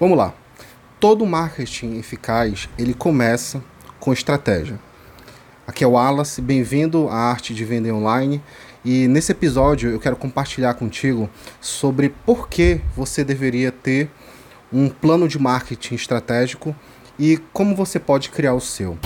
Vamos lá. Todo marketing eficaz, ele começa com estratégia. Aqui é o Wallace, bem-vindo à Arte de Vender Online. E nesse episódio eu quero compartilhar contigo sobre por que você deveria ter um plano de marketing estratégico e como você pode criar o seu.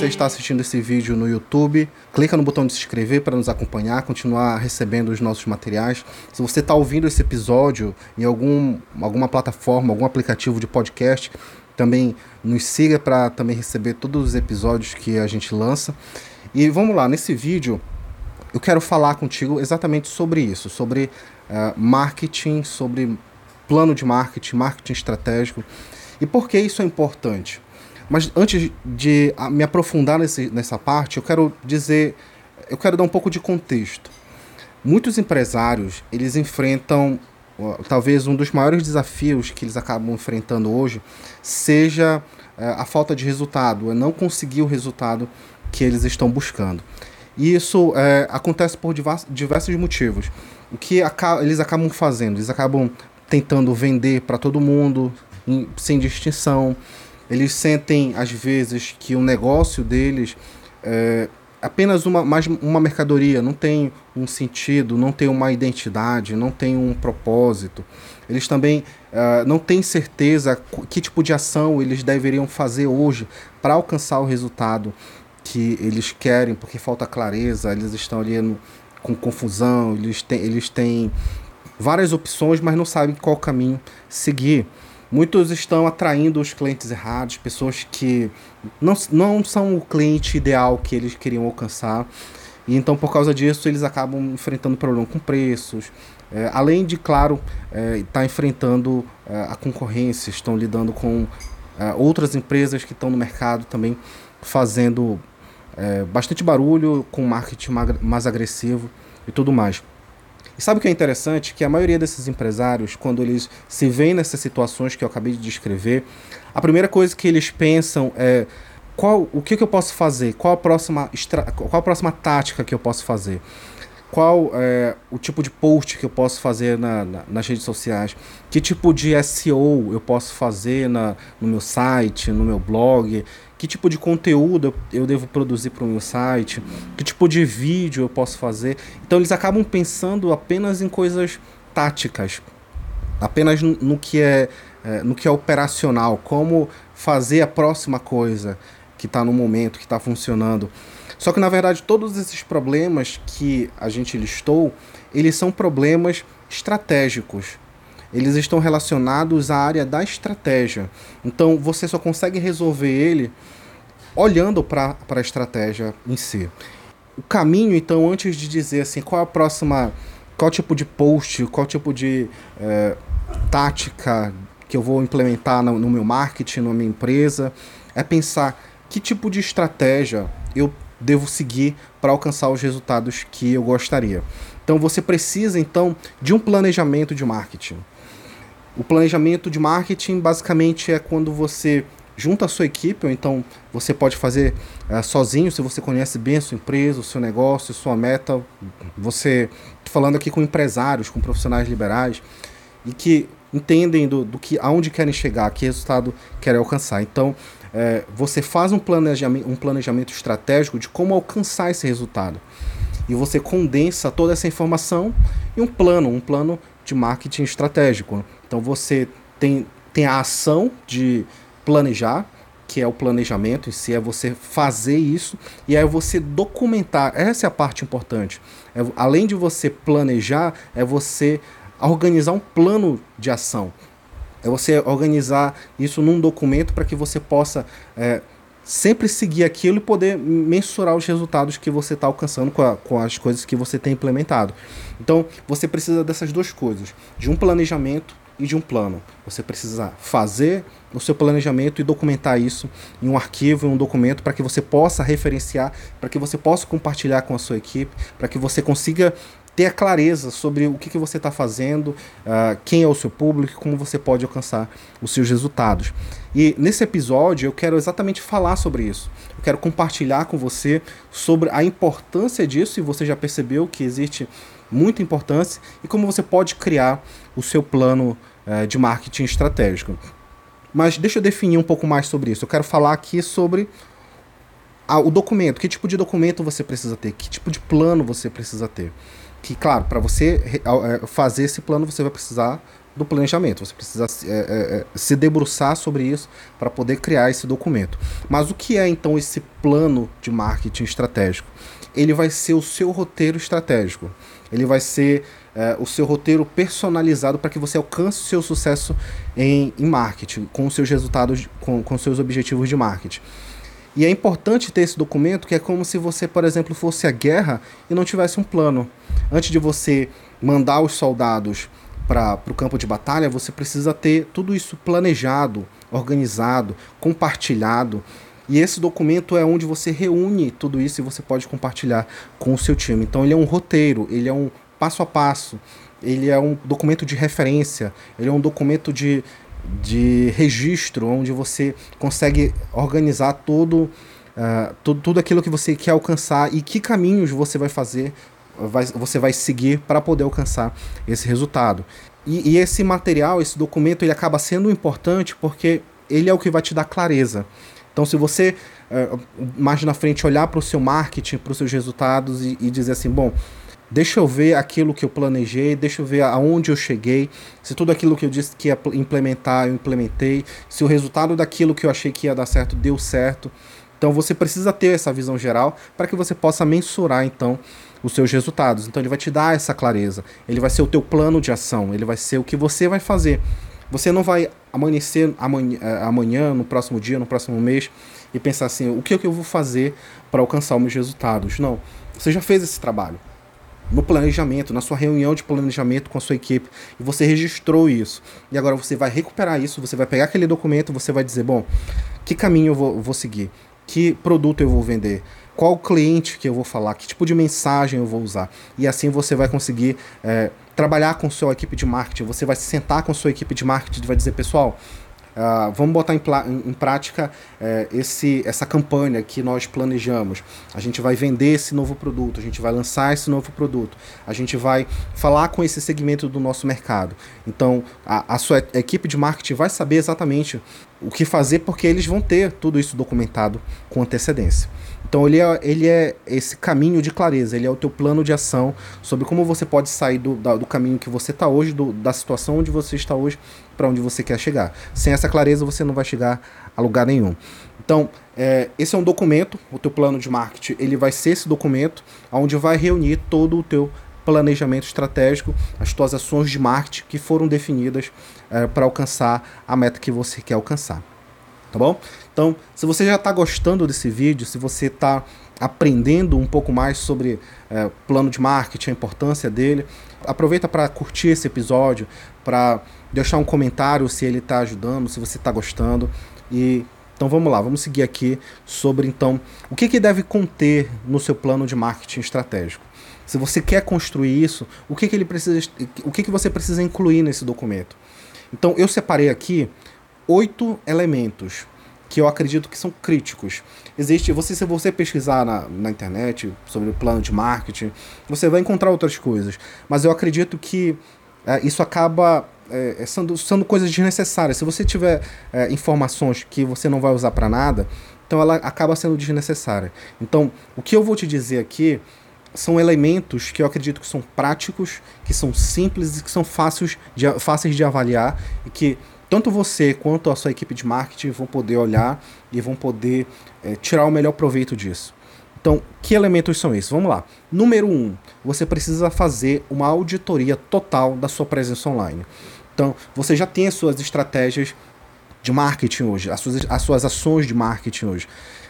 Você está assistindo esse vídeo no YouTube, clica no botão de se inscrever para nos acompanhar, continuar recebendo os nossos materiais. Se você está ouvindo esse episódio em algum, alguma plataforma, algum aplicativo de podcast, também nos siga para também receber todos os episódios que a gente lança. E vamos lá, nesse vídeo eu quero falar contigo exatamente sobre isso, sobre uh, marketing, sobre plano de marketing, marketing estratégico. E por que isso é importante? Mas antes de me aprofundar nesse, nessa parte, eu quero dizer, eu quero dar um pouco de contexto. Muitos empresários, eles enfrentam talvez um dos maiores desafios que eles acabam enfrentando hoje seja é, a falta de resultado, é não conseguir o resultado que eles estão buscando. E isso é, acontece por diversos motivos. O que eles acabam fazendo? Eles acabam tentando vender para todo mundo, em, sem distinção, eles sentem, às vezes, que o negócio deles é apenas uma, mais uma mercadoria, não tem um sentido, não tem uma identidade, não tem um propósito. Eles também uh, não têm certeza que tipo de ação eles deveriam fazer hoje para alcançar o resultado que eles querem, porque falta clareza, eles estão ali no, com confusão, eles têm, eles têm várias opções, mas não sabem qual caminho seguir. Muitos estão atraindo os clientes errados, pessoas que não, não são o cliente ideal que eles queriam alcançar. E então, por causa disso, eles acabam enfrentando problema com preços. É, além de, claro, estar é, tá enfrentando é, a concorrência, estão lidando com é, outras empresas que estão no mercado também fazendo é, bastante barulho, com marketing mais agressivo e tudo mais. E sabe o que é interessante? Que a maioria desses empresários, quando eles se veem nessas situações que eu acabei de descrever, a primeira coisa que eles pensam é qual, o que, que eu posso fazer? Qual a próxima, qual a próxima tática que eu posso fazer? Qual é o tipo de post que eu posso fazer na, na, nas redes sociais, que tipo de SEO eu posso fazer na, no meu site, no meu blog, que tipo de conteúdo eu, devo produzir para o meu site, que tipo de vídeo eu posso fazer. Então eles acabam pensando apenas em coisas táticas, apenas no, no que é, é, no que é operacional, como fazer a próxima coisa que está no momento, que está funcionando. Só que na verdade todos esses problemas que a gente listou, eles são problemas estratégicos. Eles estão relacionados à área da estratégia. Então você só consegue resolver ele olhando para a estratégia em si. O caminho, então, antes de dizer assim, qual a próxima, qual tipo de post, qual tipo de é, tática que eu vou implementar no, no meu marketing, na minha empresa, é pensar que tipo de estratégia eu devo seguir para alcançar os resultados que eu gostaria. Então você precisa então de um planejamento de marketing. O planejamento de marketing basicamente é quando você junta a sua equipe, ou então você pode fazer uh, sozinho, se você conhece bem a sua empresa, o seu negócio, sua meta. Você, falando aqui com empresários, com profissionais liberais, e que entendem do, do que aonde querem chegar, que resultado querem alcançar. Então, é, você faz um planejamento, um planejamento estratégico de como alcançar esse resultado. E você condensa toda essa informação em um plano, um plano de marketing estratégico. Então você tem, tem a ação de planejar, que é o planejamento em si, é você fazer isso e aí você documentar. Essa é a parte importante. É, além de você planejar, é você organizar um plano de ação é você organizar isso num documento para que você possa é, sempre seguir aquilo e poder mensurar os resultados que você está alcançando com, a, com as coisas que você tem implementado. Então, você precisa dessas duas coisas: de um planejamento e de um plano. Você precisa fazer o seu planejamento e documentar isso em um arquivo, em um documento, para que você possa referenciar, para que você possa compartilhar com a sua equipe, para que você consiga ter a clareza sobre o que, que você está fazendo, uh, quem é o seu público, como você pode alcançar os seus resultados. E nesse episódio eu quero exatamente falar sobre isso. Eu quero compartilhar com você sobre a importância disso, e você já percebeu que existe muita importância, e como você pode criar o seu plano uh, de marketing estratégico. Mas deixa eu definir um pouco mais sobre isso. Eu quero falar aqui sobre a, o documento. Que tipo de documento você precisa ter? Que tipo de plano você precisa ter? Que, claro, para você é, fazer esse plano, você vai precisar do planejamento. Você precisa é, é, é, se debruçar sobre isso para poder criar esse documento. Mas o que é então esse plano de marketing estratégico? Ele vai ser o seu roteiro estratégico. Ele vai ser é, o seu roteiro personalizado para que você alcance o seu sucesso em, em marketing, com os seus resultados, com, com seus objetivos de marketing. E é importante ter esse documento que é como se você, por exemplo, fosse à guerra e não tivesse um plano. Antes de você mandar os soldados para o campo de batalha, você precisa ter tudo isso planejado, organizado, compartilhado. E esse documento é onde você reúne tudo isso e você pode compartilhar com o seu time. Então ele é um roteiro, ele é um passo a passo, ele é um documento de referência, ele é um documento de, de registro, onde você consegue organizar todo, uh, tudo, tudo aquilo que você quer alcançar e que caminhos você vai fazer, vai, você vai seguir para poder alcançar esse resultado. E, e, esse material, esse documento, ele acaba sendo importante porque ele é o que vai te dar clareza. Então, se você uh, mais na frente olhar para o seu marketing, para os seus resultados e, e dizer assim, bom, Deixa eu ver aquilo que eu planejei, deixa eu ver aonde eu cheguei, se tudo aquilo que eu disse que ia implementar, eu implementei, se o resultado daquilo que eu achei que ia dar certo deu certo. Então você precisa ter essa visão geral para que você possa mensurar então os seus resultados. Então ele vai te dar essa clareza. Ele vai ser o teu plano de ação, ele vai ser o que você vai fazer. Você não vai amanhecer amanhã, eh, amanhã no próximo dia, no próximo mês e pensar assim, o que, é que eu vou fazer para alcançar os meus resultados? Não. Você já fez esse trabalho no planejamento, na sua reunião de planejamento com a sua equipe, e você registrou isso. E agora você vai recuperar isso, você vai pegar aquele documento, você vai dizer, bom, que caminho eu vou, vou seguir? Que produto eu vou vender? Qual cliente que eu vou falar? Que tipo de mensagem eu vou usar? E assim você vai conseguir é, trabalhar com sua equipe de marketing. Você vai se sentar com sua equipe de marketing e vai dizer, pessoal, Uh, vamos botar em, em, prática uh, esse, essa campanha que nós planejamos. A gente vai vender esse novo produto, a gente vai lançar esse novo produto, a gente vai falar com esse segmento do nosso mercado. Então, a, a sua equipe de marketing vai saber exatamente o que fazer, porque eles vão ter tudo isso documentado com antecedência. Então ele é, ele é esse caminho de clareza, ele é o teu plano de ação sobre como você pode sair do, da, do caminho que você está hoje, do, da situação onde você está hoje, para onde você quer chegar. Sem essa clareza você não vai chegar a lugar nenhum. Então, é, esse é um documento, o teu plano de marketing, ele vai ser esse documento onde vai reunir todo o teu planejamento estratégico, as tuas ações de marketing que foram definidas é, para alcançar a meta que você quer alcançar tá bom? Então, se você já está gostando desse vídeo, se você está aprendendo um pouco mais sobre é, plano de marketing, a importância dele, aproveita para curtir esse episódio, para deixar um comentário se ele está ajudando, se você está gostando. E então vamos lá, vamos seguir aqui sobre então o que, que deve conter no seu plano de marketing estratégico. Se você quer construir isso, o que, que ele precisa, o que, que você precisa incluir nesse documento? Então eu separei aqui oito elementos que eu acredito que são críticos. Existe, você, se você pesquisar na, na internet sobre o plano de marketing, você vai encontrar outras coisas. Mas eu acredito que é, isso acaba é, sendo, sendo coisas desnecessárias. Se você tiver é, informações que você não vai usar para nada, então ela acaba sendo desnecessária. Então, o que eu vou te dizer aqui são elementos que eu acredito que são práticos, que são simples e que são fáceis de, fáceis de avaliar e que tanto você quanto a sua equipe de marketing vão poder olhar e vão poder é, tirar o melhor proveito disso. Então, que elementos são esses? Vamos lá. Número um, você precisa fazer uma auditoria total da sua presença online. Então, você já tem as suas estratégias de marketing hoje, as suas, as suas ações de marketing hoje.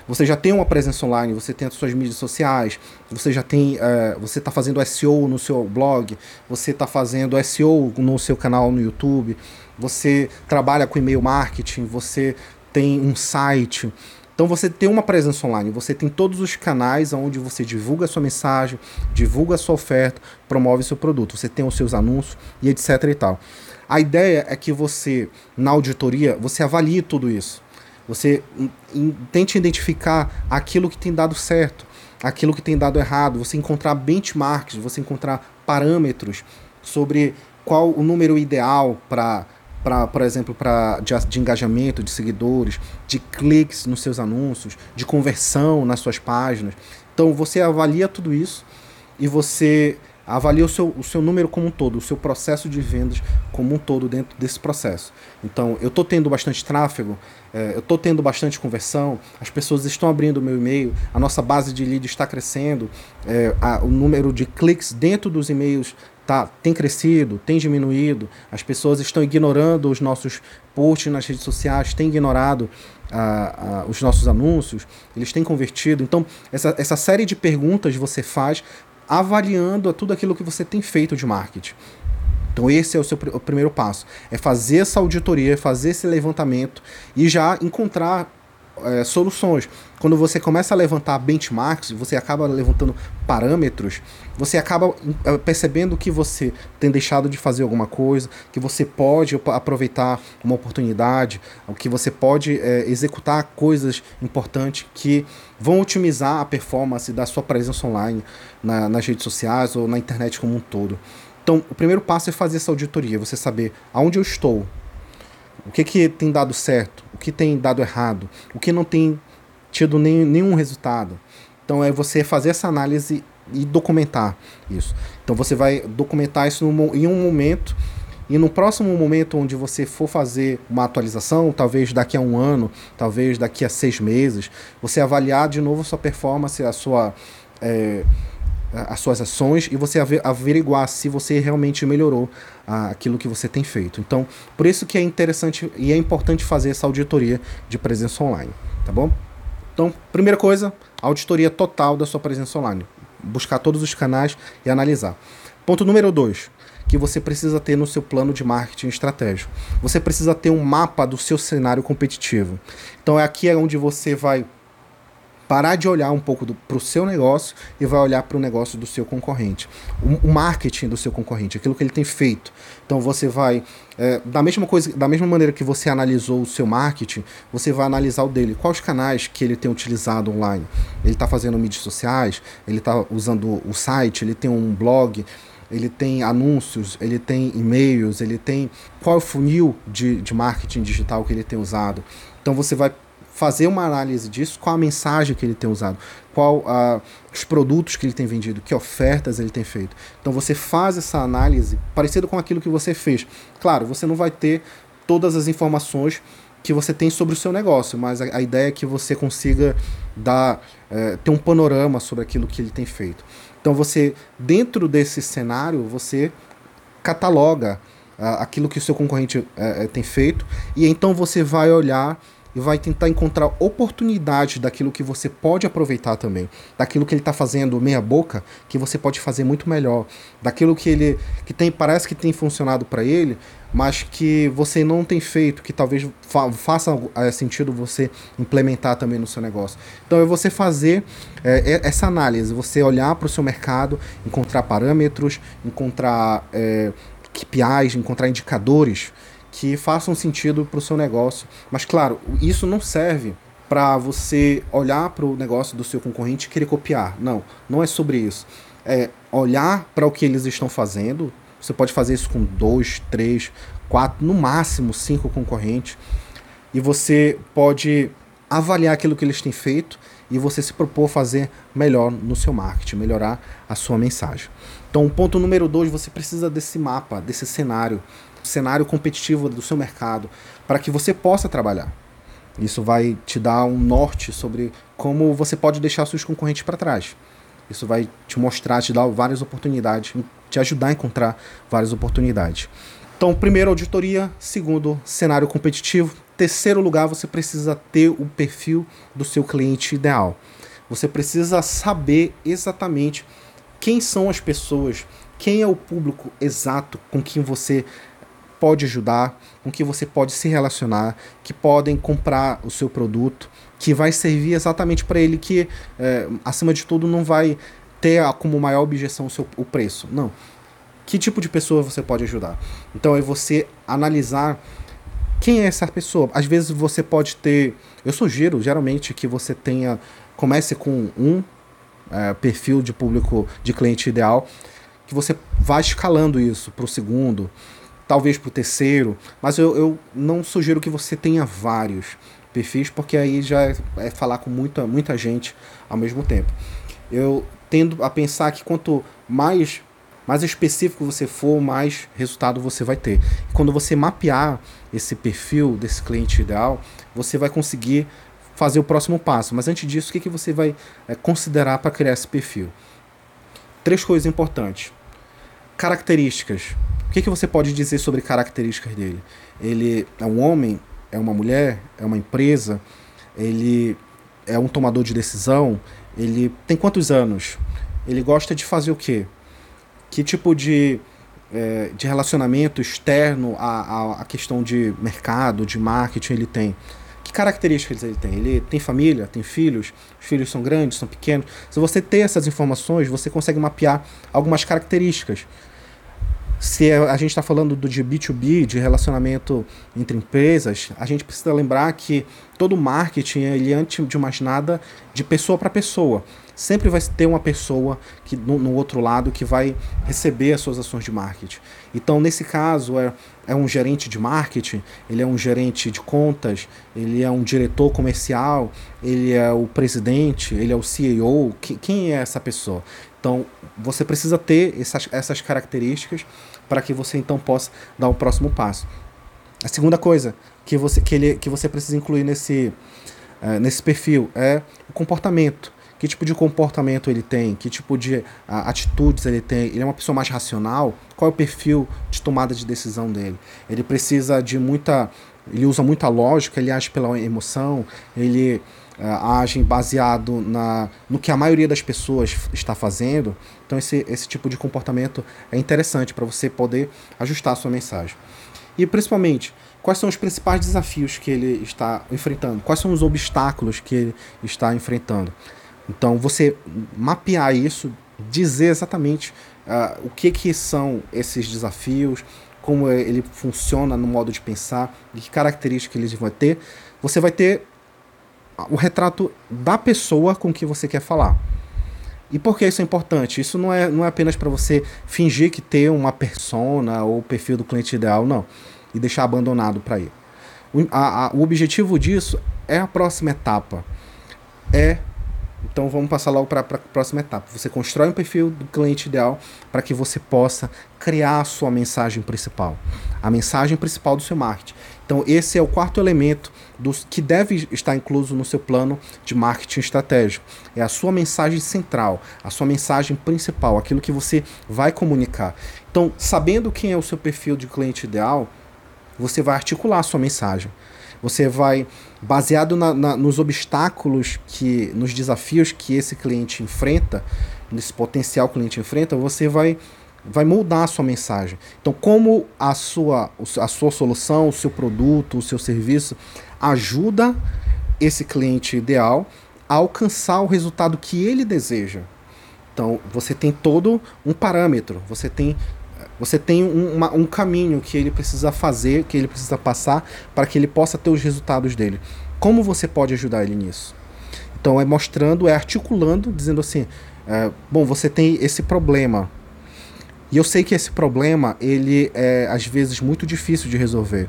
Você já tem uma presença online, você tem as suas mídias sociais, você já tem, uh, você está fazendo SEO no seu blog, você está fazendo SEO no seu canal no YouTube, você trabalha com e-mail marketing, você tem um site. Então você tem uma presença online, você tem todos os canais onde você divulga a sua mensagem, divulga a sua oferta, promove seu produto. Você tem os seus anúncios e etc e tal. A ideia é que você, na auditoria, você avalie tudo isso. Você tente identificar aquilo que tem dado certo, aquilo que tem dado errado, você encontrar benchmarks, você encontrar parâmetros sobre qual o número ideal para para, por exemplo, para de, de, engajamento de seguidores, de cliques nos seus anúncios, de conversão nas suas páginas. Então você avalia tudo isso e você avalia o seu, o seu número como um todo, o seu processo de vendas como um todo dentro desse processo. Então, eu estou tendo bastante tráfego, é, eu estou tendo bastante conversão, as pessoas estão abrindo o meu e-mail, a nossa base de lead está crescendo, é, a, o número de cliques dentro dos e-mails tá, tem crescido, tem diminuído, as pessoas estão ignorando os nossos posts nas redes sociais, têm ignorado a, a, os nossos anúncios, eles têm convertido. Então, essa, essa série de perguntas você faz avaliando tudo aquilo que você tem feito de marketing. Então esse é o seu o primeiro passo, é fazer essa auditoria, fazer esse levantamento e já encontrar é, soluções. Quando você começa a levantar benchmarks, você acaba levantando parâmetros, você acaba é, percebendo que você tem deixado de fazer alguma coisa, que você pode aproveitar uma oportunidade, que você pode é, executar coisas importantes que vão otimizar a performance da sua presença online na, nas redes sociais ou na internet como um todo. Então, o primeiro passo é fazer essa auditoria, você saber aonde eu estou, o que, que tem dado certo, o que tem dado errado, o que não tem tido nem, nenhum resultado. Então é você fazer essa análise e documentar isso. Então você vai documentar isso em um momento e no próximo momento onde você for fazer uma atualização, talvez daqui a um ano, talvez daqui a seis meses, você avaliar de novo a sua performance, a sua é, as suas ações e você averiguar se você realmente melhorou aquilo que você tem feito. Então, por isso que é interessante e é importante fazer essa auditoria de presença online, tá bom? Então, primeira coisa, auditoria total da sua presença online. Buscar todos os canais e analisar. Ponto número dois, que você precisa ter no seu plano de marketing estratégico. Você precisa ter um mapa do seu cenário competitivo. Então, é aqui é onde você vai parar de olhar um pouco para o seu negócio e vai olhar para o negócio do seu concorrente. O, o, marketing do seu concorrente, aquilo que ele tem feito. Então você vai, é, da mesma coisa, da mesma maneira que você analisou o seu marketing, você vai analisar o dele. Quais canais que ele tem utilizado online? Ele está fazendo mídias sociais, ele está usando o site, ele tem um blog ele tem anúncios, ele tem e-mails, ele tem qual é o funil de, de marketing digital que ele tem usado. Então você vai fazer uma análise disso, qual a mensagem que ele tem usado, qual uh, os produtos que ele tem vendido, que ofertas ele tem feito. Então você faz essa análise parecido com aquilo que você fez. Claro, você não vai ter todas as informações que você tem sobre o seu negócio, mas a, a ideia é que você consiga dar uh, ter um panorama sobre aquilo que ele tem feito. Então você dentro desse cenário você cataloga uh, aquilo que o seu concorrente eh, tem feito e então você vai olhar e vai tentar encontrar oportunidades daquilo que você pode aproveitar também, daquilo que ele está fazendo meia boca, que você pode fazer muito melhor, daquilo que ele que tem parece que tem funcionado para ele, mas que você não tem feito, que talvez fa faça é, sentido você implementar também no seu negócio. Então é você fazer é, essa análise, você olhar para o seu mercado, encontrar parâmetros, encontrar é, KPIs, encontrar indicadores que façam sentido para o seu negócio. Mas claro, isso não serve para você olhar para o negócio do seu concorrente e querer copiar. Não, não é sobre isso. É olhar para o que eles estão fazendo. Você pode fazer isso com dois, três, quatro, no máximo cinco concorrentes. E você pode avaliar aquilo que eles têm feito e você se propor fazer melhor no seu marketing, melhorar a sua mensagem. Então, ponto número dois, você precisa desse mapa, desse cenário cenário competitivo do seu mercado, para que você possa trabalhar. Isso vai te dar um norte sobre como você pode deixar seus concorrentes para trás. Isso vai te mostrar, te dar várias oportunidades, te ajudar a encontrar várias oportunidades. Então, primeiro, auditoria. Segundo, cenário competitivo. Terceiro lugar, você precisa ter o perfil do seu cliente ideal. Você precisa saber exatamente quem são as pessoas, quem é o público exato com quem você pode ajudar, com que você pode se relacionar, que podem comprar o seu produto, que vai servir exatamente para ele, que é, acima de tudo não vai ter como maior objeção o, seu, o preço. Não. Que tipo de pessoa você pode ajudar? Então é você analisar quem é essa pessoa. Às vezes você pode ter. Eu sugiro geralmente que você tenha. Comece com um é, perfil de público de cliente ideal, que você vá escalando isso para o segundo, talvez para o terceiro, mas eu, eu não sugiro que você tenha vários perfis, porque aí já é, é falar com muita, muita gente ao mesmo tempo. Eu tendo a pensar que quanto mais mais específico você for, mais resultado você vai ter. E quando você mapear esse perfil desse cliente ideal, você vai conseguir fazer o próximo passo. Mas antes disso, o que, que você vai é, considerar para criar esse perfil? Três coisas importantes. Características. O que, que você pode dizer sobre características dele? Ele é um homem? É uma mulher? É uma empresa? Ele é um tomador de decisão? Ele tem quantos anos? Ele gosta de fazer o quê? Que tipo de, é, de relacionamento externo à, à questão de mercado, de marketing ele tem? Que características ele tem? Ele tem família, tem filhos, os filhos são grandes, são pequenos. Se você ter essas informações, você consegue mapear algumas características se é, a gente está falando do de B2B, de relacionamento entre empresas, a gente precisa lembrar que todo marketing, ele antes de mais nada, de pessoa para pessoa. Sempre vai ter uma pessoa que no, no, outro lado que vai receber as suas ações de marketing. Então, nesse caso, é, é um gerente de marketing, ele é um gerente de contas, ele é um diretor comercial, ele é o presidente, ele é o CEO. Que, quem é essa pessoa? Então, você precisa ter essas, essas características para que você então possa dar o próximo passo. A segunda coisa que você, que ele, que você precisa incluir nesse, uh, nesse perfil é o comportamento. Que tipo de comportamento ele tem? Que tipo de uh, atitudes ele tem? Ele é uma pessoa mais racional? Qual é o perfil de tomada de decisão dele? Ele precisa de muita. Ele usa muita lógica, ele age pela emoção, ele agem baseado na, no que a maioria das pessoas está fazendo. Então, esse, esse tipo de comportamento é interessante para você poder ajustar a sua mensagem. E, principalmente, quais são os principais desafios que ele está enfrentando? Quais são os obstáculos que ele está enfrentando? Então, você mapear isso, dizer exatamente uh, o que, que são esses desafios, como ele funciona no modo de pensar, de que características eles vão ter, você vai ter o retrato da pessoa com que você quer falar. E por que isso é importante? Isso não é, não é apenas para você fingir que ter uma persona ou perfil do cliente ideal, não. E deixar abandonado para ele. O, a, a, o objetivo disso é a próxima etapa. É então vamos passar logo para a próxima etapa. Você constrói um perfil do cliente ideal para que você possa criar a sua mensagem principal, a mensagem principal do seu marketing. Então esse é o quarto elemento dos, que deve estar incluso no seu plano de marketing estratégico. É a sua mensagem central, a sua mensagem principal, aquilo que você vai comunicar. Então, sabendo quem é o seu perfil de cliente ideal, você vai articular a sua mensagem. Você vai, baseado na, na, nos obstáculos, que, nos desafios que esse cliente enfrenta, nesse potencial cliente enfrenta, você vai, vai moldar a sua mensagem. Então, como a sua, a sua solução, o seu produto, o seu serviço ajuda esse cliente ideal a alcançar o resultado que ele deseja. Então, você tem todo um parâmetro, você tem você tem um, uma, um caminho que ele precisa fazer, que ele precisa passar para que ele possa ter os resultados dele. Como você pode ajudar ele nisso? Então é mostrando, é articulando, dizendo assim, é, bom, você tem esse problema. E eu sei que esse problema, ele é às vezes muito difícil de resolver,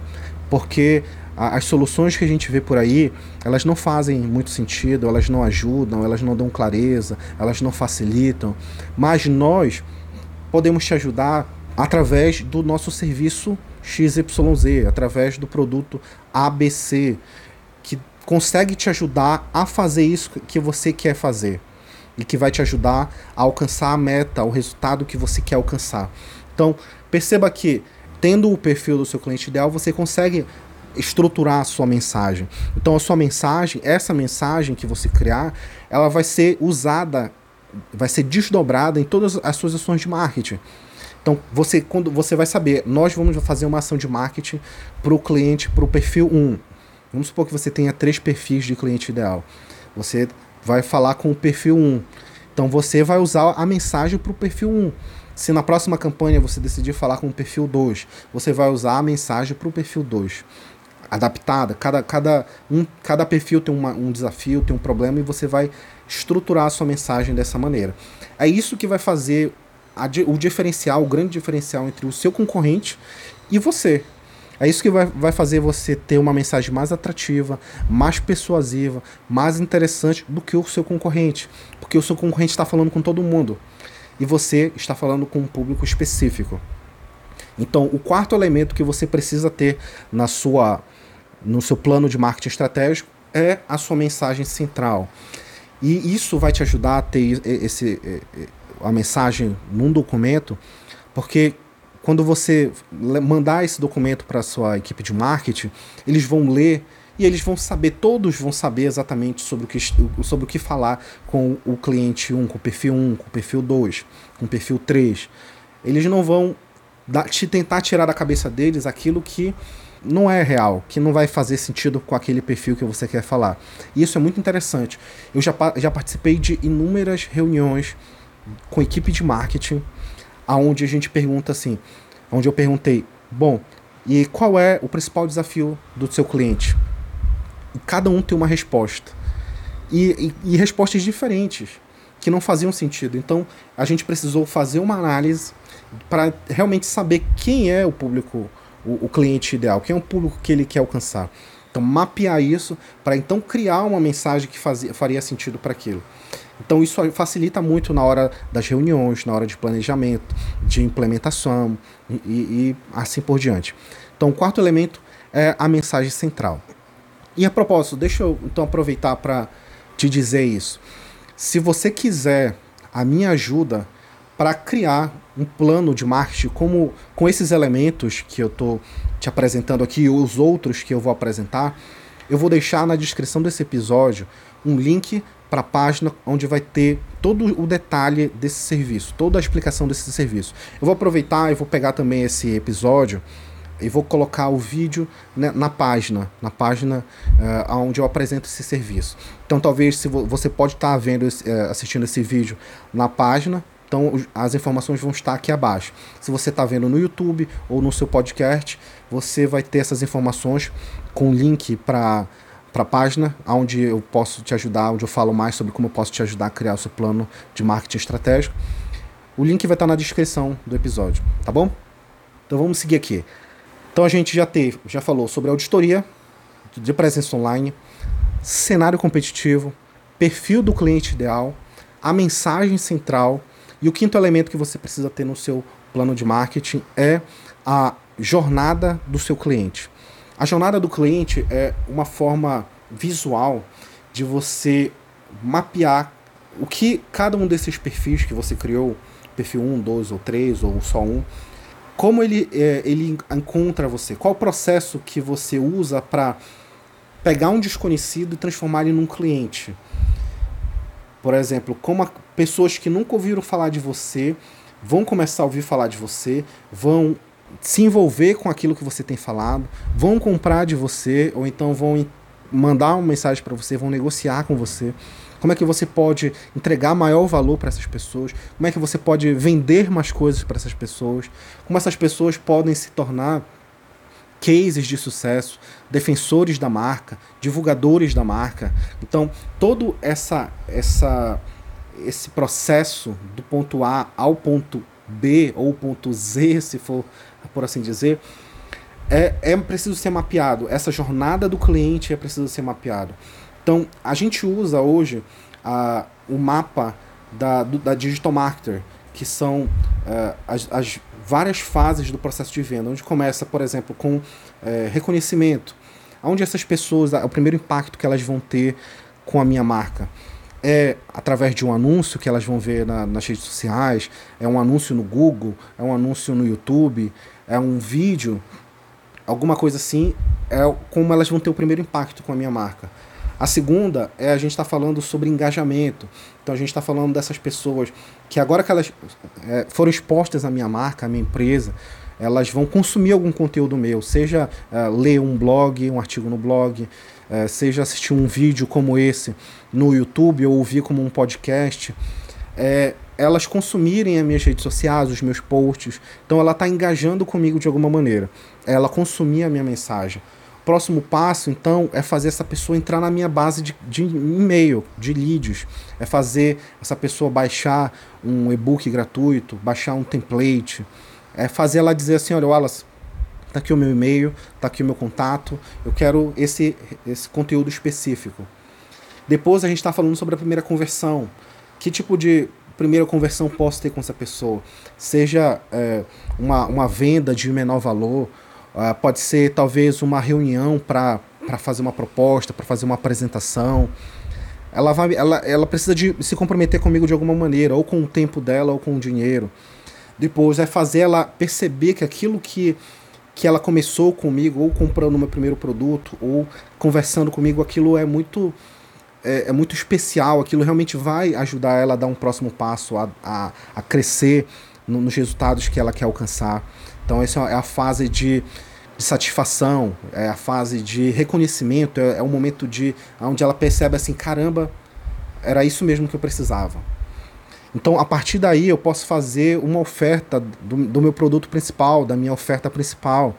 porque a, as soluções que a gente vê por aí, elas não fazem muito sentido, elas não ajudam, elas não dão clareza, elas não facilitam, mas nós podemos te ajudar através do nosso serviço XYZ, através do produto ABC, que consegue te ajudar a fazer isso que você quer fazer e que vai te ajudar a alcançar a meta, o resultado que você quer alcançar. Então, perceba que tendo o perfil do seu cliente ideal, você consegue estruturar a sua mensagem. Então, a sua mensagem, essa mensagem que você criar, ela vai ser usada, vai ser desdobrada em todas as suas ações de marketing. Então, você quando você vai saber, nós vamos fazer uma ação de marketing para o cliente, para o perfil 1. Vamos supor que você tenha três perfis de cliente ideal. Você vai falar com o perfil 1. Então, você vai usar a mensagem para o perfil 1. Se na próxima campanha você decidir falar com o perfil 2, você vai usar a mensagem para o perfil 2. Adaptada, cada, cada, um, cada perfil tem uma, um desafio, tem um problema e você vai estruturar a sua mensagem dessa maneira. É isso que vai fazer a, o diferencial, o grande diferencial entre o seu concorrente e você. É isso que vai, vai fazer você ter uma mensagem mais atrativa, mais persuasiva, mais interessante do que o seu concorrente. Porque o seu concorrente está falando com todo mundo e você está falando com um público específico. Então, o quarto elemento que você precisa ter na sua, no seu plano de marketing estratégico é a sua mensagem central. E isso vai te ajudar a ter esse, a mensagem num documento, porque quando você mandar esse documento para sua equipe de marketing, eles vão ler e eles vão saber, todos vão saber exatamente sobre o que, sobre o que falar com o cliente 1, com o perfil 1, com o perfil 2, com o perfil 3. Eles não vão dar, te tentar tirar da cabeça deles aquilo que não é real, que não vai fazer sentido com aquele perfil que você quer falar. E isso é muito interessante. Eu já, já participei de inúmeras reuniões com equipe de marketing, aonde a gente pergunta assim, onde eu perguntei, bom, e qual é o principal desafio do seu cliente? E cada um tem uma resposta. E, e, e respostas diferentes, que não faziam sentido. Então, a gente precisou fazer uma análise para realmente saber quem é o público, o, o cliente ideal, quem é o público que ele quer alcançar. Então, mapear isso para então criar uma mensagem que fazia, faria sentido para aquilo. Então isso facilita muito na hora das reuniões, na hora de planejamento, de implementação e, e assim por diante. Então o quarto elemento é a mensagem central. E a propósito, deixa eu então aproveitar para te dizer isso. Se você quiser a minha ajuda para criar um plano de marketing como com esses elementos que eu estou te apresentando aqui e os outros que eu vou apresentar, eu vou deixar na descrição desse episódio um link para a página onde vai ter todo o detalhe desse serviço, toda a explicação desse serviço. Eu vou aproveitar e vou pegar também esse episódio e vou colocar o vídeo né, na página, na página uh, onde eu apresento esse serviço. Então talvez se vo você pode estar tá vendo, uh, assistindo esse vídeo na página, então as informações vão estar aqui abaixo. Se você está vendo no YouTube ou no seu podcast, você vai ter essas informações com link para para a página, onde eu posso te ajudar, onde eu falo mais sobre como eu posso te ajudar a criar o seu plano de marketing estratégico. O link vai estar na descrição do episódio, tá bom? Então vamos seguir aqui. Então a gente já teve, já falou sobre auditoria de presença online, cenário competitivo, perfil do cliente ideal, a mensagem central e o quinto elemento que você precisa ter no seu plano de marketing é a jornada do seu cliente. A jornada do cliente é uma forma visual de você mapear o que cada um desses perfis que você criou, perfil 1, 2 ou 3 ou só um, como ele, é, ele encontra você, qual o processo que você usa para pegar um desconhecido e transformar ele num cliente. Por exemplo, como a, pessoas que nunca ouviram falar de você vão começar a ouvir falar de você, vão se envolver com aquilo que você tem falado, vão comprar de você ou então vão mandar uma mensagem para você, vão negociar com você. Como é que você pode entregar maior valor para essas pessoas? Como é que você pode vender mais coisas para essas pessoas? Como essas pessoas podem se tornar cases de sucesso, defensores da marca, divulgadores da marca. Então, todo essa essa esse processo do ponto A ao ponto B ou ponto Z, se for por assim dizer, é, é preciso ser mapeado. Essa jornada do cliente é preciso ser mapeado. Então, a gente usa hoje a, o mapa da, do, da Digital Marketer, que são uh, as, as, várias fases do processo de venda, onde começa, por exemplo, com uh, reconhecimento, onde essas pessoas, o primeiro impacto que elas vão ter com a minha marca? É através de um anúncio que elas vão ver na, nas redes sociais, é um anúncio no Google, é um anúncio no YouTube, é um vídeo, alguma coisa assim, é como elas vão ter o primeiro impacto com a minha marca. A segunda é a gente está falando sobre engajamento. Então a gente está falando dessas pessoas que agora que elas é, foram expostas à minha marca, à minha empresa, elas vão consumir algum conteúdo meu, seja é, ler um blog, um artigo no blog, é, seja assistir um vídeo como esse no YouTube ou ouvir como um podcast. É, elas consumirem as minhas redes sociais, os meus posts. Então ela está engajando comigo de alguma maneira. Ela consumir a minha mensagem. Próximo passo, então, é fazer essa pessoa entrar na minha base de, de e-mail, de leads. É fazer essa pessoa baixar um e-book gratuito, baixar um template. É fazer ela dizer assim: olha, Wallace, tá aqui o meu e-mail, tá aqui o meu contato, eu quero esse, esse conteúdo específico. Depois a gente está falando sobre a primeira conversão. Que tipo de primeira conversão posso ter com essa pessoa? Seja é, uma, uma venda de menor valor, Uh, pode ser talvez uma reunião para fazer uma proposta, para fazer uma apresentação. Ela, vai, ela, ela precisa de se comprometer comigo de alguma maneira, ou com o tempo dela, ou com o dinheiro. Depois é fazer ela perceber que aquilo que, que ela começou comigo, ou comprando o meu primeiro produto, ou conversando comigo, aquilo é muito é, é, muito especial, aquilo realmente vai ajudar ela a dar um próximo passo, a, a, a crescer no, nos resultados que ela quer alcançar. Então, essa é a fase de, de satisfação, é a fase de reconhecimento, é, é o momento de onde ela percebe assim: caramba, era isso mesmo que eu precisava. Então, a partir daí, eu posso fazer uma oferta do, do meu produto principal, da minha oferta principal.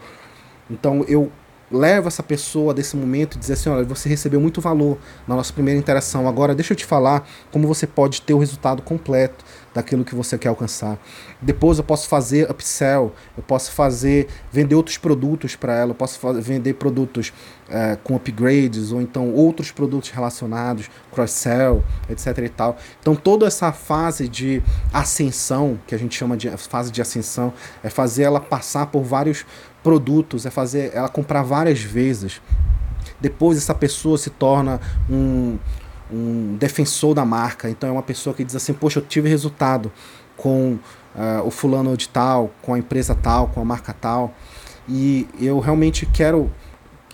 Então, eu levo essa pessoa desse momento e dizer assim, olha, você recebeu muito valor na nossa primeira interação. Agora deixa eu te falar como você pode ter o resultado completo daquilo que você quer alcançar. Depois eu posso fazer upsell, eu posso fazer vender outros produtos para ela, eu posso vender produtos é, com upgrades ou então outros produtos relacionados, cross-sell, etc e tal. Então toda essa fase de ascensão, que a gente chama de fase de ascensão, é fazer ela passar por vários produtos, é fazer ela comprar várias vezes. Depois essa pessoa se torna um um defensor da marca. Então é uma pessoa que diz assim: Poxa, eu tive resultado com uh, o fulano de tal, com a empresa tal, com a marca tal, e eu realmente quero.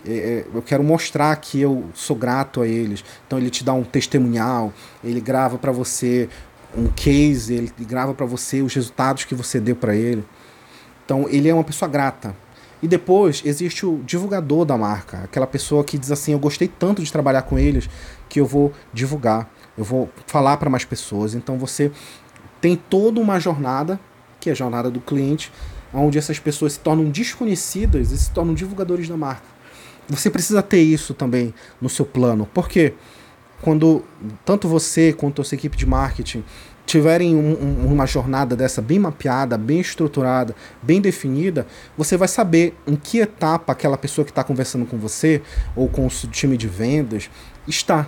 É, é, eu quero mostrar que eu sou grato a eles. Então ele te dá um testemunhal, ele grava para você um case, ele grava para você os resultados que você deu para ele. Então ele é uma pessoa grata. E depois existe o divulgador da marca, aquela pessoa que diz assim: Eu gostei tanto de trabalhar com eles que eu vou divulgar, eu vou falar para mais pessoas. Então você tem toda uma jornada, que é a jornada do cliente, onde essas pessoas se tornam desconhecidas e se tornam divulgadores da marca. Você precisa ter isso também no seu plano, porque quando tanto você quanto a sua equipe de marketing tiverem um, um, uma jornada dessa bem mapeada, bem estruturada, bem definida, você vai saber em que etapa aquela pessoa que está conversando com você ou com o time de vendas está.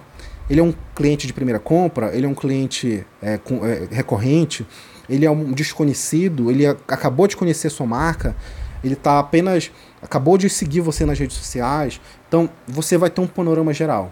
Ele é um cliente de primeira compra, ele é um cliente é, com, é, recorrente, ele é um desconhecido, ele acabou de conhecer sua marca, ele está apenas acabou de seguir você nas redes sociais, então você vai ter um panorama geral.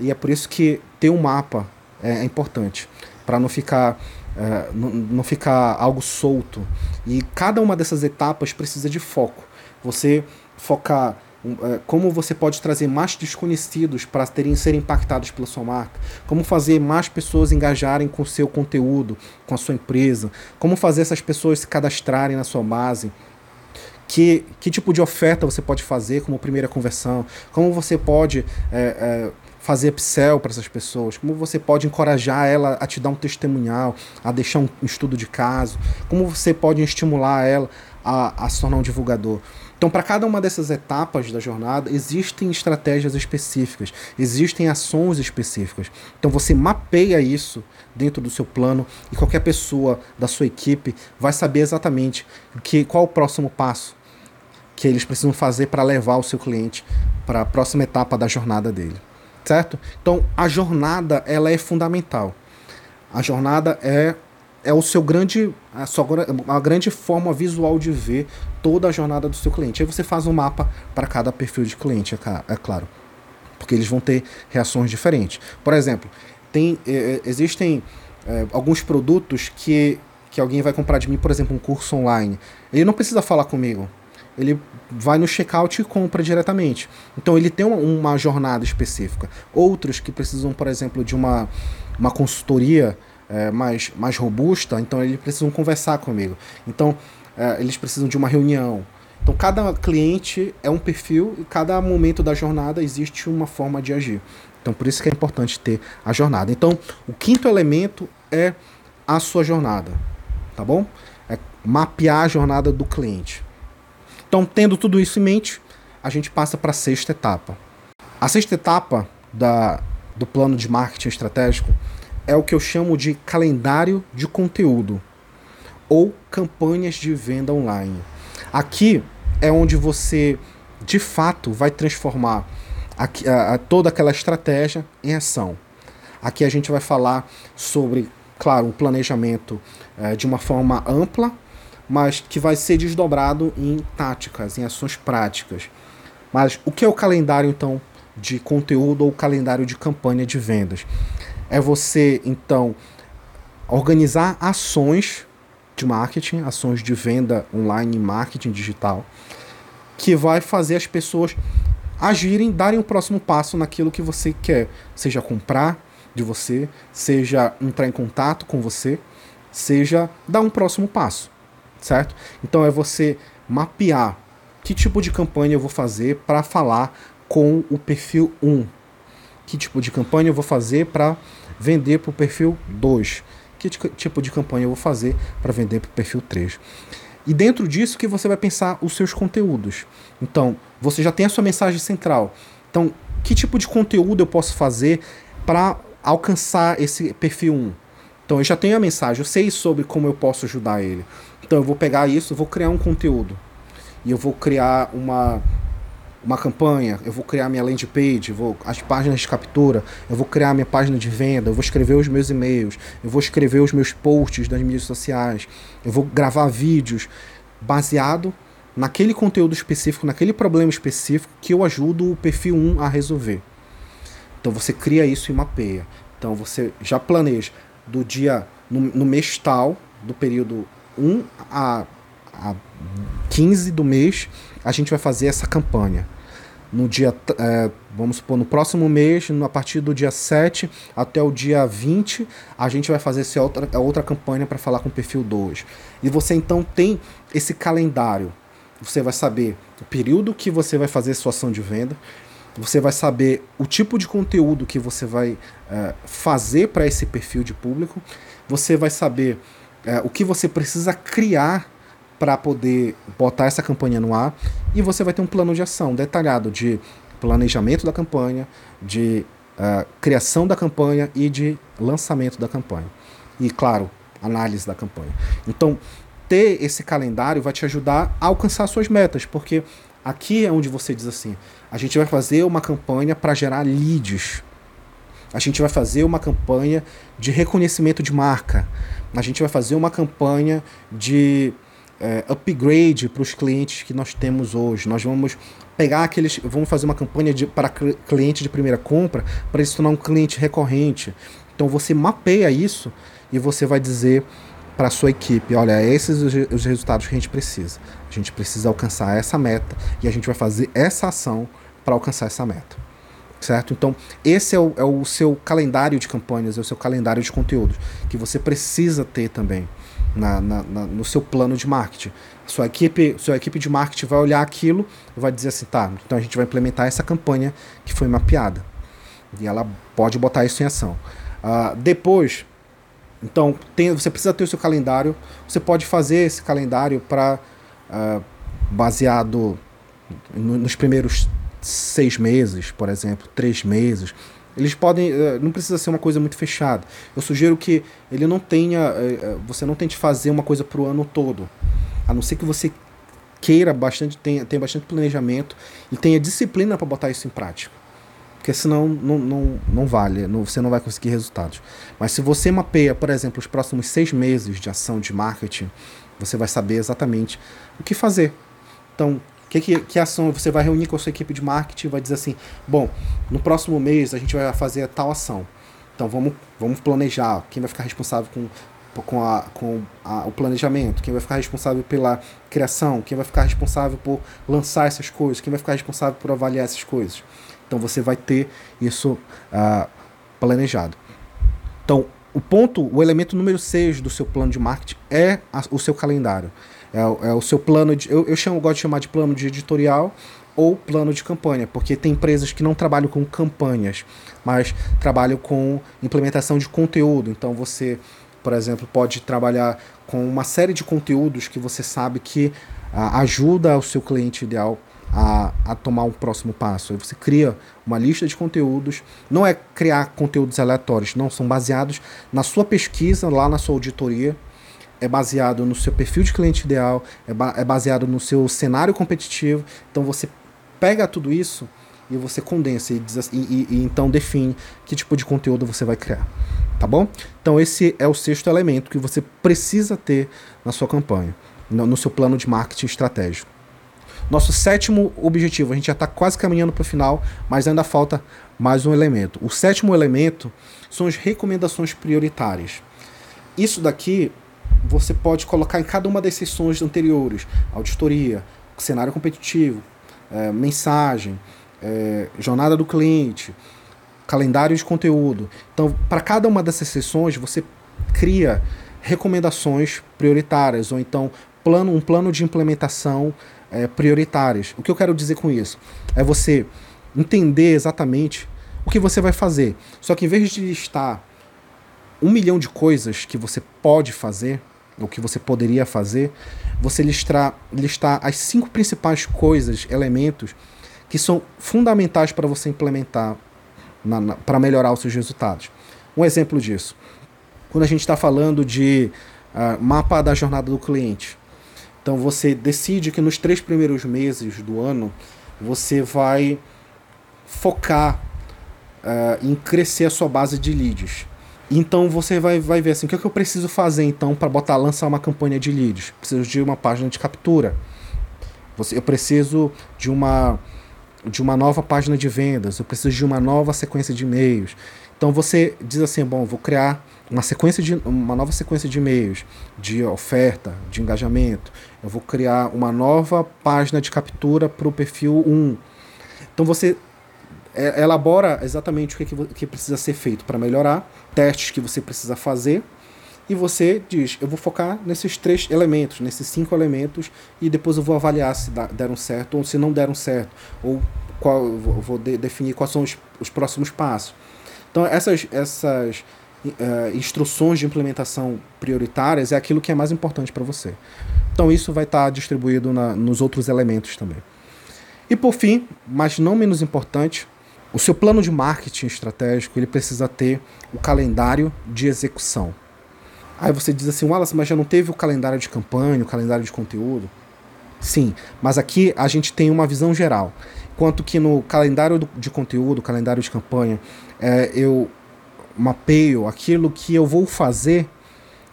E é por isso que ter um mapa é, é importante para não ficar é, não, não ficar algo solto. E cada uma dessas etapas precisa de foco. Você focar é, como você pode trazer mais desconhecidos para terem ser impactados pela sua marca, como fazer mais pessoas engajarem com o seu conteúdo, com a sua empresa, como fazer essas pessoas se cadastrarem na sua base, que, que tipo de oferta você pode fazer como primeira conversão, como você pode é, é, fazer upsell para essas pessoas, como você pode encorajar ela a te dar um testemunhal, a deixar um estudo de caso, como você pode estimular ela a, a se tornar um divulgador. Então, para cada uma dessas etapas da jornada, existem estratégias específicas, existem ações específicas. Então, você mapeia isso dentro do seu plano e qualquer pessoa da sua equipe vai saber exatamente que, qual o próximo passo que eles precisam fazer para levar o seu cliente para a próxima etapa da jornada dele certo? Então a jornada ela é fundamental. A jornada é é o seu grande a sua a grande forma visual de ver toda a jornada do seu cliente. Aí você faz um mapa para cada perfil de cliente, é, é claro, porque eles vão ter reações diferentes. Por exemplo, tem é, é, existem é, alguns produtos que que alguém vai comprar de mim, por exemplo, um curso online. Ele não precisa falar comigo. Ele vai no checkout e compra diretamente. Então ele tem uma, jornada específica. Outros que precisam, por exemplo, de uma, uma consultoria é, mais, mais robusta, então eles precisam conversar comigo. Então é, eles precisam de uma reunião. Então cada cliente é um perfil e cada momento da jornada existe uma forma de agir. Então por isso que é importante ter a jornada. Então o quinto elemento é a sua jornada, tá bom? É mapear a jornada do cliente. Então, tendo tudo isso em mente, a gente passa para a sexta etapa. A sexta etapa da, do plano de marketing estratégico é o que eu chamo de calendário de conteúdo ou campanhas de venda online. Aqui é onde você, de fato, vai transformar a, a, a toda aquela estratégia em ação. Aqui a gente vai falar sobre, claro, um planejamento é, de uma forma ampla, mas que vai ser desdobrado em táticas, em ações práticas. Mas o que é o calendário então de conteúdo ou calendário de campanha de vendas? É você então organizar ações de marketing, ações de venda online e marketing digital, que vai fazer as pessoas agirem, darem o próximo passo naquilo que você quer, seja comprar de você, seja entrar em contato com você, seja dar um próximo passo certo? Então é você mapear que tipo de campanha eu vou fazer para falar com o perfil 1. Que tipo de campanha eu vou fazer para vender para o perfil 2. Que tipo de campanha eu vou fazer para vender para o perfil 3. E dentro disso que você vai pensar os seus conteúdos. Então, você já tem a sua mensagem central. Então, que tipo de conteúdo eu posso fazer para alcançar esse perfil 1? Então, eu já tenho a mensagem, eu sei sobre como eu posso ajudar ele. Então eu vou pegar isso, vou criar um conteúdo. E eu vou criar uma, uma campanha, eu vou criar minha landing page, vou, as páginas de captura, eu vou criar minha página de venda, eu vou escrever os meus e-mails, eu vou escrever os meus posts das mídias sociais, eu vou gravar vídeos baseado naquele conteúdo específico, naquele problema específico que eu ajudo o perfil 1 a resolver. Então você cria isso e mapeia. Então você já planeja do dia no, no mês tal, do período 1 a, a 15 do mês, a gente vai fazer essa campanha. No dia, é, vamos supor, no próximo mês, a partir do dia 7 até o dia 20, a gente vai fazer essa outra, outra campanha para falar com o perfil 2. E você então tem esse calendário. Você vai saber o período que você vai fazer sua ação de venda, você vai saber o tipo de conteúdo que você vai é, fazer para esse perfil de público, você vai saber é, o que você precisa criar para poder botar essa campanha no ar e você vai ter um plano de ação detalhado de planejamento da campanha, de uh, criação da campanha e de lançamento da campanha. E, claro, análise da campanha. Então, ter esse calendário vai te ajudar a alcançar suas metas, porque aqui é onde você diz assim: a gente vai fazer uma campanha para gerar leads. A gente vai fazer uma campanha de reconhecimento de marca a gente vai fazer uma campanha de é, upgrade para os clientes que nós temos hoje. Nós vamos pegar aqueles, vamos fazer uma campanha de, para cliente de primeira compra para se tornar um cliente recorrente. Então você mapeia isso e você vai dizer para a sua equipe, olha, esses os, os resultados que a gente precisa. A gente precisa alcançar essa meta e a gente vai fazer essa ação para alcançar essa meta certo? Então, esse é o, é o seu calendário de campanhas, é o seu calendário de conteúdos, que você precisa ter também na, na, na, no seu plano de marketing. Sua equipe, sua equipe de marketing vai olhar aquilo e vai dizer assim, tá, então a gente vai implementar essa campanha que foi mapeada. E ela pode botar isso em ação. Uh, depois, então, tem, você precisa ter o seu calendário. Você pode fazer esse calendário para uh, ah, baseado no, nos primeiros seis meses, por exemplo, três meses. Eles podem, eh, não precisa ser uma coisa muito fechada. Eu sugiro que ele não tenha, eh, eh, você não tente fazer uma coisa para o ano todo, a não ser que você queira bastante, tenha, tenha bastante planejamento e tenha disciplina para botar isso em prática. Porque senão não, não, não vale, não, você não vai conseguir resultados. Mas se você mapeia, por exemplo, os próximos seis meses de ação de marketing, você vai saber exatamente o que fazer. Então, que, que, que ação você vai reunir com a sua equipe de marketing vai dizer assim: bom, no próximo mês a gente vai fazer tal ação. Então vamos, vamos planejar quem vai ficar responsável com com, a, com a, o planejamento, quem vai ficar responsável pela criação, quem vai ficar responsável por lançar essas coisas, quem vai ficar responsável por avaliar essas coisas. Então você vai ter isso uh, planejado. Então, o ponto, o elemento número 6 do seu plano de marketing é a, o seu calendário. É, é, o seu plano de. Eu, eu chamo, gosto de chamar de plano de editorial ou plano de campanha, porque tem empresas que não trabalham com campanhas, mas trabalham com implementação de conteúdo. Então você por exemplo, pode trabalhar com uma série de conteúdos que você sabe que ah, ajuda o seu cliente ideal a, a tomar um próximo passo. Aí você cria uma lista de conteúdos, não é criar conteúdos aleatórios, não, são baseados na sua pesquisa, lá na sua auditoria, é baseado no seu perfil de cliente ideal, é, ba é baseado no seu cenário competitivo. Então você pega tudo isso e você condensa e, e, e então define que tipo de conteúdo você vai criar tá bom? Então esse é o sexto elemento que você precisa ter na sua campanha, no, no seu plano de marketing estratégico. Nosso sétimo objetivo, a gente já está quase caminhando para o final, mas ainda falta mais um elemento. O sétimo elemento são as recomendações prioritárias. Isso daqui você pode colocar em cada uma das sessões anteriores: auditoria, cenário competitivo, é, mensagem, é, jornada do cliente, calendário de conteúdo. Então, para cada uma dessas sessões, você cria recomendações prioritárias, ou então plano, um plano de implementação é, prioritárias. O que eu quero dizer com isso? É você entender exatamente o que você vai fazer. Só que em vez de listar um milhão de coisas que você pode fazer, ou que você poderia fazer, você listar, listar as cinco principais coisas, elementos, que são fundamentais para você implementar para melhorar os seus resultados. Um exemplo disso, quando a gente está falando de uh, mapa da jornada do cliente. Então você decide que nos três primeiros meses do ano você vai focar uh, em crescer a sua base de leads. Então você vai, vai ver assim, o que, é que eu preciso fazer então para botar lançar uma campanha de leads? Preciso de uma página de captura. Você, eu preciso de uma de uma nova página de vendas, eu preciso de uma nova sequência de e-mails. Então você diz assim, bom, vou criar uma sequência de uma nova sequência de e-mails, de oferta, de engajamento. Eu vou criar uma nova página de captura para o perfil 1. Então você elabora exatamente o que, que precisa ser feito para melhorar, testes que você precisa fazer e você diz: eu vou focar nesses três elementos, nesses cinco elementos, e depois eu vou avaliar se deram certo ou se não deram certo, ou qual, vou de, definir quais são os, os, próximos passos. Então, essas, essas uh, instruções de implementação prioritárias é aquilo que é mais importante para você. Então, isso vai estar tá distribuído na, nos outros elementos também. E por fim, mas não menos importante, o seu plano de marketing estratégico ele precisa ter o calendário de execução. Aí você diz assim, Wallace, mas já não teve o calendário de campanha, o calendário de conteúdo? Sim, mas aqui a gente tem uma visão geral. Enquanto que no calendário de conteúdo, calendário de campanha, é, eu mapeio aquilo que eu vou fazer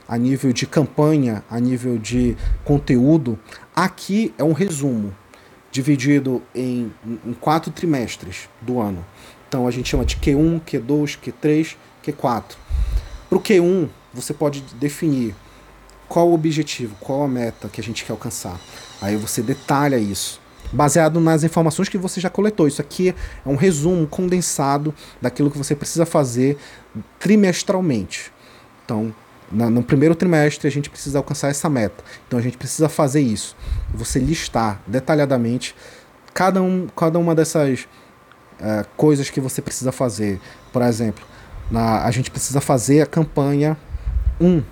a nível de campanha, a nível de conteúdo. Aqui é um resumo, dividido em, em quatro trimestres do ano. Então a gente chama de Q1, Q2, Q3, Q4. Para o Q1, você pode definir qual o objetivo, qual a meta que a gente quer alcançar. Aí você detalha isso, baseado nas informações que você já coletou. Isso aqui é um resumo condensado daquilo que você precisa fazer trimestralmente. Então, na, no primeiro trimestre a gente precisa alcançar essa meta. Então a gente precisa fazer isso. Você listar detalhadamente cada, um, cada uma dessas é, coisas que você precisa fazer. Por exemplo, na, a gente precisa fazer a campanha 1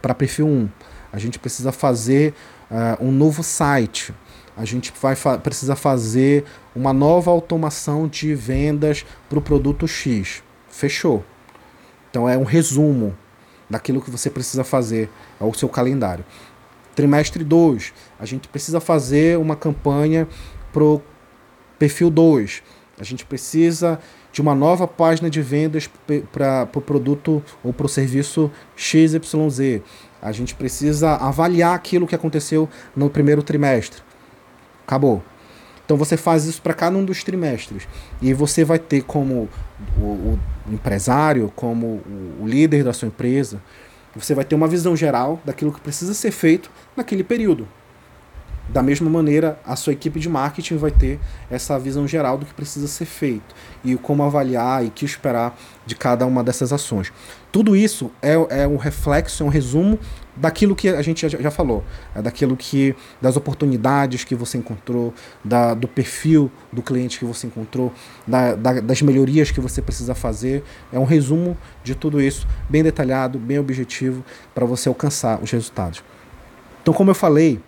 para perfil 1. A gente precisa fazer uh, um novo site. A gente vai fa precisa fazer uma nova automação de vendas para o produto X. Fechou. Então é um resumo daquilo que você precisa fazer ao seu calendário. Trimestre 2, a gente precisa fazer uma campanha para o perfil 2. A gente precisa de uma nova página de vendas para o pro produto ou para o serviço XYZ. A gente precisa avaliar aquilo que aconteceu no primeiro trimestre. Acabou. Então você faz isso para cada um dos trimestres. E você vai ter como o, o empresário, como o líder da sua empresa, Você vai ter uma visão geral daquilo que precisa ser feito naquele período. Da mesma maneira, a sua equipe de marketing vai ter essa visão geral do que precisa ser feito e como avaliar e o que esperar de cada uma dessas ações. Tudo isso é, é um reflexo, é um resumo daquilo que a gente já, falou, é daquilo que das oportunidades que você encontrou, da, do perfil do cliente que você encontrou, da, da, das melhorias que você precisa fazer. É um resumo de tudo isso, bem detalhado, bem objetivo, para você alcançar os resultados. Então, como eu falei,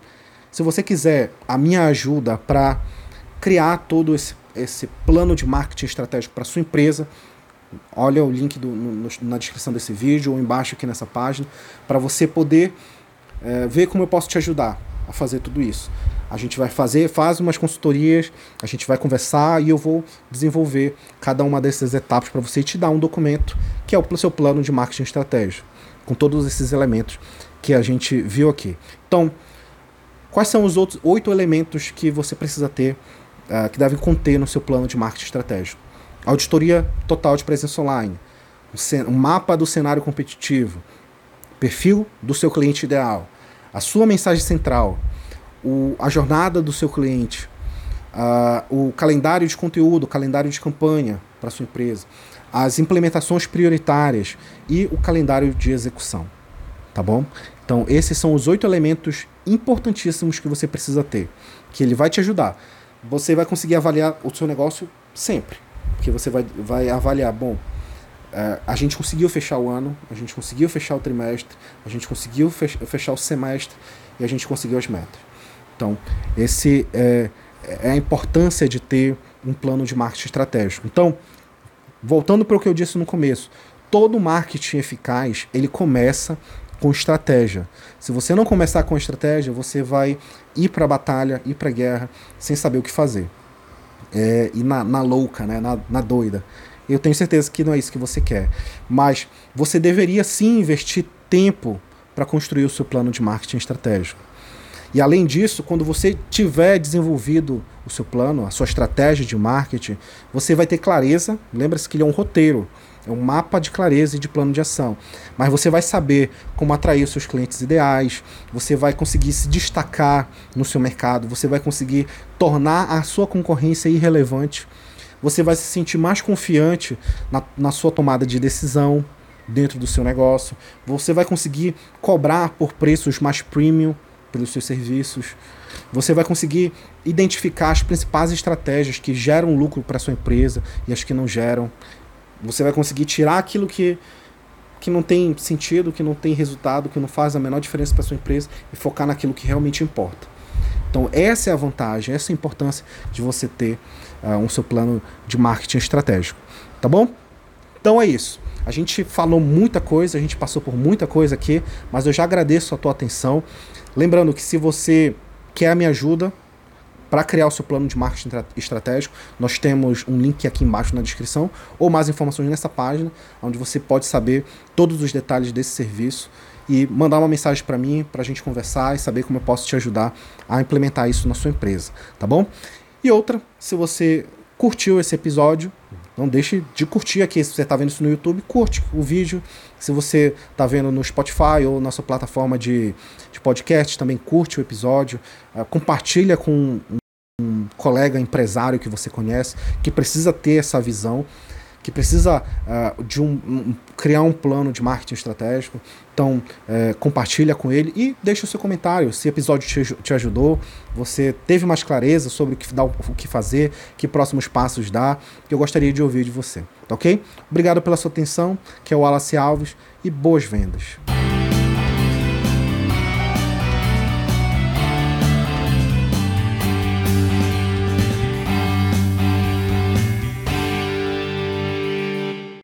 se você quiser a minha ajuda para criar todo esse, esse plano de marketing estratégico para sua empresa, olha o link do, no, na descrição desse vídeo ou embaixo aqui nessa página, para você poder é, ver como eu posso te ajudar a fazer tudo isso. A gente vai fazer, faz umas consultorias, a gente vai conversar e eu vou desenvolver cada uma dessas etapas para você e te dar um documento que é o seu plano de marketing estratégico, com todos esses elementos que a gente viu aqui. Então, Quais são os outros oito elementos que você precisa ter, uh, que devem conter no seu plano de marketing estratégico? Auditoria total de presença online, um mapa do cenário competitivo, perfil do seu cliente ideal, a sua mensagem central, o, a jornada do seu cliente, uh, o calendário de conteúdo, o calendário de campanha para sua empresa, as implementações prioritárias e o calendário de execução. Tá bom? Então, esses são os oito elementos importantíssimos que você precisa ter, que ele vai te ajudar. Você vai conseguir avaliar o seu negócio sempre, porque você vai, vai avaliar, bom, é, a gente conseguiu fechar o ano, a gente conseguiu fechar o trimestre, a gente conseguiu fechar o semestre e a gente conseguiu as metas. Então, esse é, é a importância de ter um plano de marketing estratégico. Então, voltando para o que eu disse no começo, todo marketing eficaz ele começa com estratégia. Se você não começar com estratégia, você vai ir para a batalha, ir para a guerra, sem saber o que fazer. É, e na, na louca, né? na, na doida. Eu tenho certeza que não é isso que você quer. Mas você deveria sim investir tempo para construir o seu plano de marketing estratégico. E além disso, quando você tiver desenvolvido o seu plano, a sua estratégia de marketing, você vai ter clareza. Lembra-se que ele é um roteiro. É um mapa de clareza e de plano de ação. Mas você vai saber como atrair os seus clientes ideais, você vai conseguir se destacar no seu mercado, você vai conseguir tornar a sua concorrência irrelevante, você vai se sentir mais confiante na, na sua tomada de decisão dentro do seu negócio, você vai conseguir cobrar por preços mais premium pelos seus serviços. Você vai conseguir identificar as principais estratégias que geram lucro para sua empresa e as que não geram. Você vai conseguir tirar aquilo que, que não tem sentido, que não tem resultado, que não faz a menor diferença para sua empresa e focar naquilo que realmente importa. Então, essa é a vantagem, essa é a importância de você ter uh, um seu plano de marketing estratégico. Tá bom? Então é isso. A gente falou muita coisa, a gente passou por muita coisa aqui, mas eu já agradeço a tua atenção. Lembrando que se você quer a minha ajuda, para criar o seu plano de marketing estratégico, nós temos um link aqui embaixo na descrição ou mais informações nessa página, onde você pode saber todos os detalhes desse serviço e mandar uma mensagem para mim para a gente conversar e saber como eu posso te ajudar a implementar isso na sua empresa, tá bom? E outra, se você curtiu esse episódio, não deixe de curtir aqui. Se você está vendo isso no YouTube, curte o vídeo. Se você está vendo no Spotify ou na sua plataforma de, de podcast, também curte o episódio. Uh, compartilha com um colega empresário que você conhece que precisa ter essa visão, que precisa uh, de um, um, criar um plano de marketing estratégico. Então, uh, compartilha com ele e deixa o seu comentário. Se o episódio te, te ajudou, você teve mais clareza sobre o que, dá, o que fazer, que próximos passos dar, que eu gostaria de ouvir de você. Tá ok? Obrigado pela sua atenção, que é o Wallace Alves, e boas vendas.